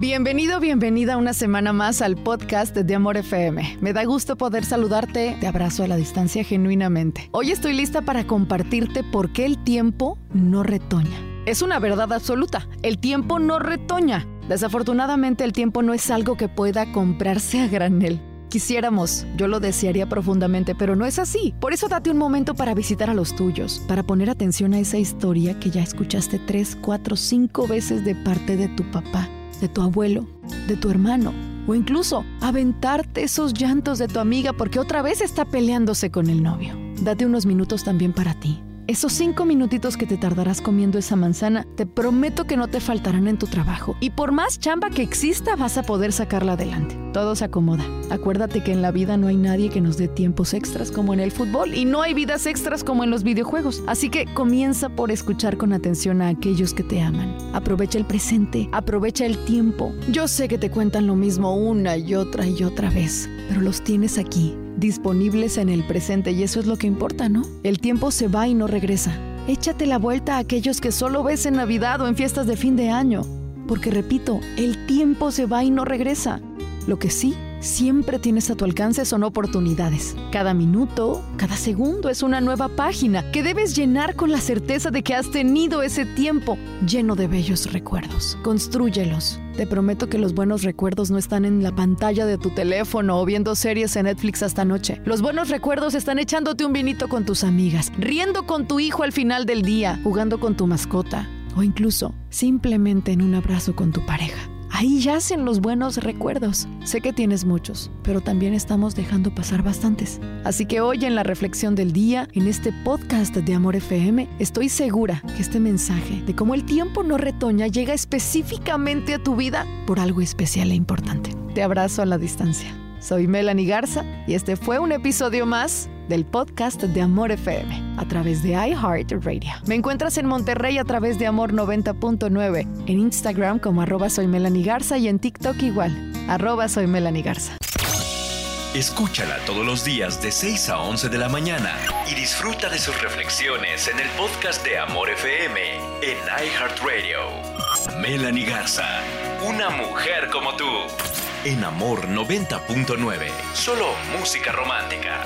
Bienvenido, bienvenida una semana más al podcast de Amor FM. Me da gusto poder saludarte, te abrazo a la distancia genuinamente. Hoy estoy lista para compartirte por qué el tiempo no retoña. Es una verdad absoluta, el tiempo no retoña. Desafortunadamente el tiempo no es algo que pueda comprarse a granel. Quisiéramos, yo lo desearía profundamente, pero no es así. Por eso date un momento para visitar a los tuyos, para poner atención a esa historia que ya escuchaste tres, cuatro, cinco veces de parte de tu papá de tu abuelo, de tu hermano, o incluso aventarte esos llantos de tu amiga porque otra vez está peleándose con el novio. Date unos minutos también para ti. Esos cinco minutitos que te tardarás comiendo esa manzana, te prometo que no te faltarán en tu trabajo. Y por más chamba que exista, vas a poder sacarla adelante. Todo se acomoda. Acuérdate que en la vida no hay nadie que nos dé tiempos extras como en el fútbol y no hay vidas extras como en los videojuegos. Así que comienza por escuchar con atención a aquellos que te aman. Aprovecha el presente, aprovecha el tiempo. Yo sé que te cuentan lo mismo una y otra y otra vez, pero los tienes aquí disponibles en el presente y eso es lo que importa, ¿no? El tiempo se va y no regresa. Échate la vuelta a aquellos que solo ves en Navidad o en fiestas de fin de año. Porque repito, el tiempo se va y no regresa. Lo que sí siempre tienes a tu alcance son oportunidades. Cada minuto, cada segundo es una nueva página que debes llenar con la certeza de que has tenido ese tiempo lleno de bellos recuerdos. Construyelos. Te prometo que los buenos recuerdos no están en la pantalla de tu teléfono o viendo series en Netflix hasta noche. Los buenos recuerdos están echándote un vinito con tus amigas, riendo con tu hijo al final del día, jugando con tu mascota o incluso simplemente en un abrazo con tu pareja. Ahí yacen los buenos recuerdos. Sé que tienes muchos, pero también estamos dejando pasar bastantes. Así que hoy en la reflexión del día, en este podcast de Amor FM, estoy segura que este mensaje de cómo el tiempo no retoña llega específicamente a tu vida por algo especial e importante. Te abrazo a la distancia. Soy Melanie Garza y este fue un episodio más del podcast de Amor FM a través de iHeartRadio. Me encuentras en Monterrey a través de Amor 90.9, en Instagram como arroba soy Melanie Garza y en TikTok igual, arroba soy Melanie Garza. Escúchala todos los días de 6 a 11 de la mañana y disfruta de sus reflexiones en el podcast de Amor FM en iHeartRadio. Melanie Garza, una mujer como tú, en Amor 90.9, solo música romántica.